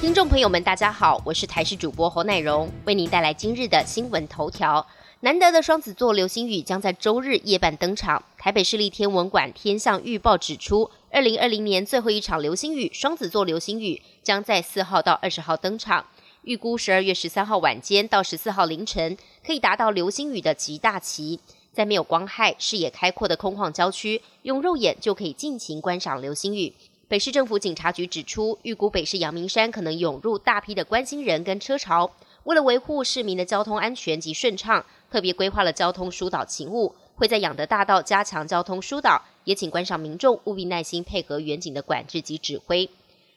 听众朋友们，大家好，我是台视主播侯乃荣，为您带来今日的新闻头条。难得的双子座流星雨将在周日夜半登场。台北市立天文馆天象预报指出，二零二零年最后一场流星雨——双子座流星雨，将在四号到二十号登场。预估十二月十三号晚间到十四号凌晨，可以达到流星雨的极大期。在没有光害、视野开阔的空旷郊区，用肉眼就可以尽情观赏流星雨。北市政府警察局指出，预估北市阳明山可能涌入大批的关心人跟车潮。为了维护市民的交通安全及顺畅，特别规划了交通疏导勤务，会在养德大道加强交通疏导，也请观赏民众务必耐心配合远景的管制及指挥。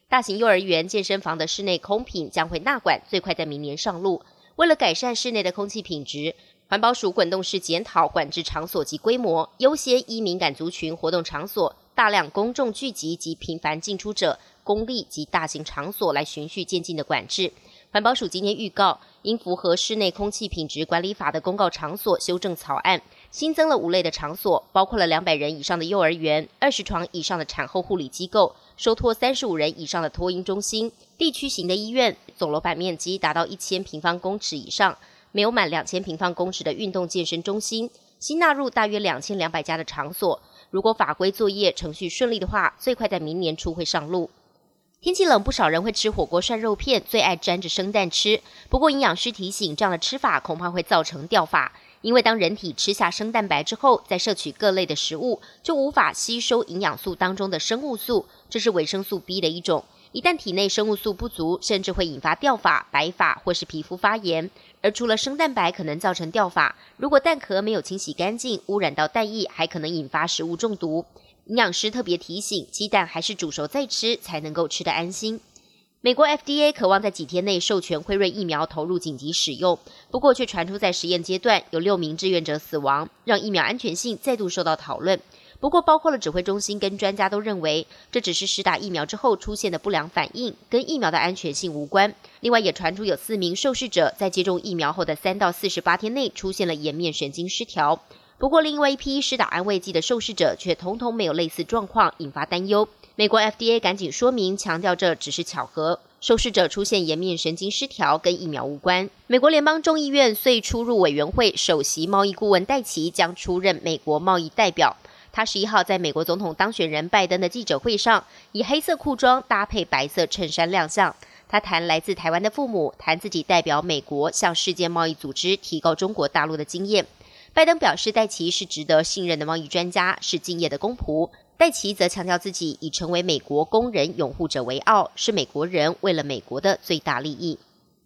大型幼儿园、健身房的室内空品将会纳管，最快在明年上路。为了改善室内的空气品质，环保署滚动式检讨管制场所及规模，优先依敏感族群活动场所。大量公众聚集及频繁进出者，公立及大型场所来循序渐进的管制。环保署今天预告，应符合室内空气品质管理法的公告场所修正草案，新增了五类的场所，包括了两百人以上的幼儿园、二十床以上的产后护理机构、收托三十五人以上的托婴中心、地区型的医院，总楼板面积达到一千平方公尺以上，没有满两千平方公尺的运动健身中心，新纳入大约两千两百家的场所。如果法规作业程序顺利的话，最快在明年初会上路。天气冷，不少人会吃火锅涮肉片，最爱沾着生蛋吃。不过营养师提醒，这样的吃法恐怕会造成掉发，因为当人体吃下生蛋白之后，再摄取各类的食物，就无法吸收营养素当中的生物素，这是维生素 B 的一种。一旦体内生物素不足，甚至会引发掉发、白发或是皮肤发炎。而除了生蛋白可能造成掉发，如果蛋壳没有清洗干净，污染到蛋液，还可能引发食物中毒。营养师特别提醒，鸡蛋还是煮熟再吃，才能够吃得安心。美国 FDA 渴望在几天内授权辉瑞疫苗投入紧急使用，不过却传出在实验阶段有六名志愿者死亡，让疫苗安全性再度受到讨论。不过，包括了指挥中心跟专家都认为，这只是施打疫苗之后出现的不良反应，跟疫苗的安全性无关。另外，也传出有四名受试者在接种疫苗后的三到四十八天内出现了颜面神经失调。不过，另外一批施打安慰剂的受试者却通通没有类似状况，引发担忧。美国 FDA 赶紧说明，强调这只是巧合，受试者出现颜面神经失调跟疫苗无关。美国联邦众议院遂出入委员会首席贸易顾问戴奇将出任美国贸易代表。他十一号在美国总统当选人拜登的记者会上，以黑色裤装搭配白色衬衫亮相。他谈来自台湾的父母，谈自己代表美国向世界贸易组织提高中国大陆的经验。拜登表示，戴奇是值得信任的贸易专家，是敬业的公仆。戴奇则强调自己以成为美国工人拥护者为傲，是美国人为了美国的最大利益。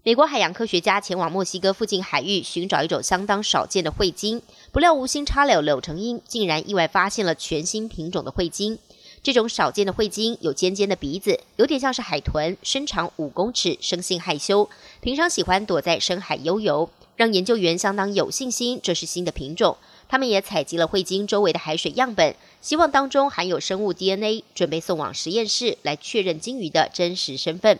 美国海洋科学家前往墨西哥附近海域寻找一种相当少见的喙鲸，不料无心插柳柳成荫，竟然意外发现了全新品种的喙鲸。这种少见的喙鲸有尖尖的鼻子，有点像是海豚，身长五公尺，生性害羞，平常喜欢躲在深海悠游，让研究员相当有信心这是新的品种。他们也采集了喙鲸周围的海水样本，希望当中含有生物 DNA，准备送往实验室来确认鲸鱼的真实身份。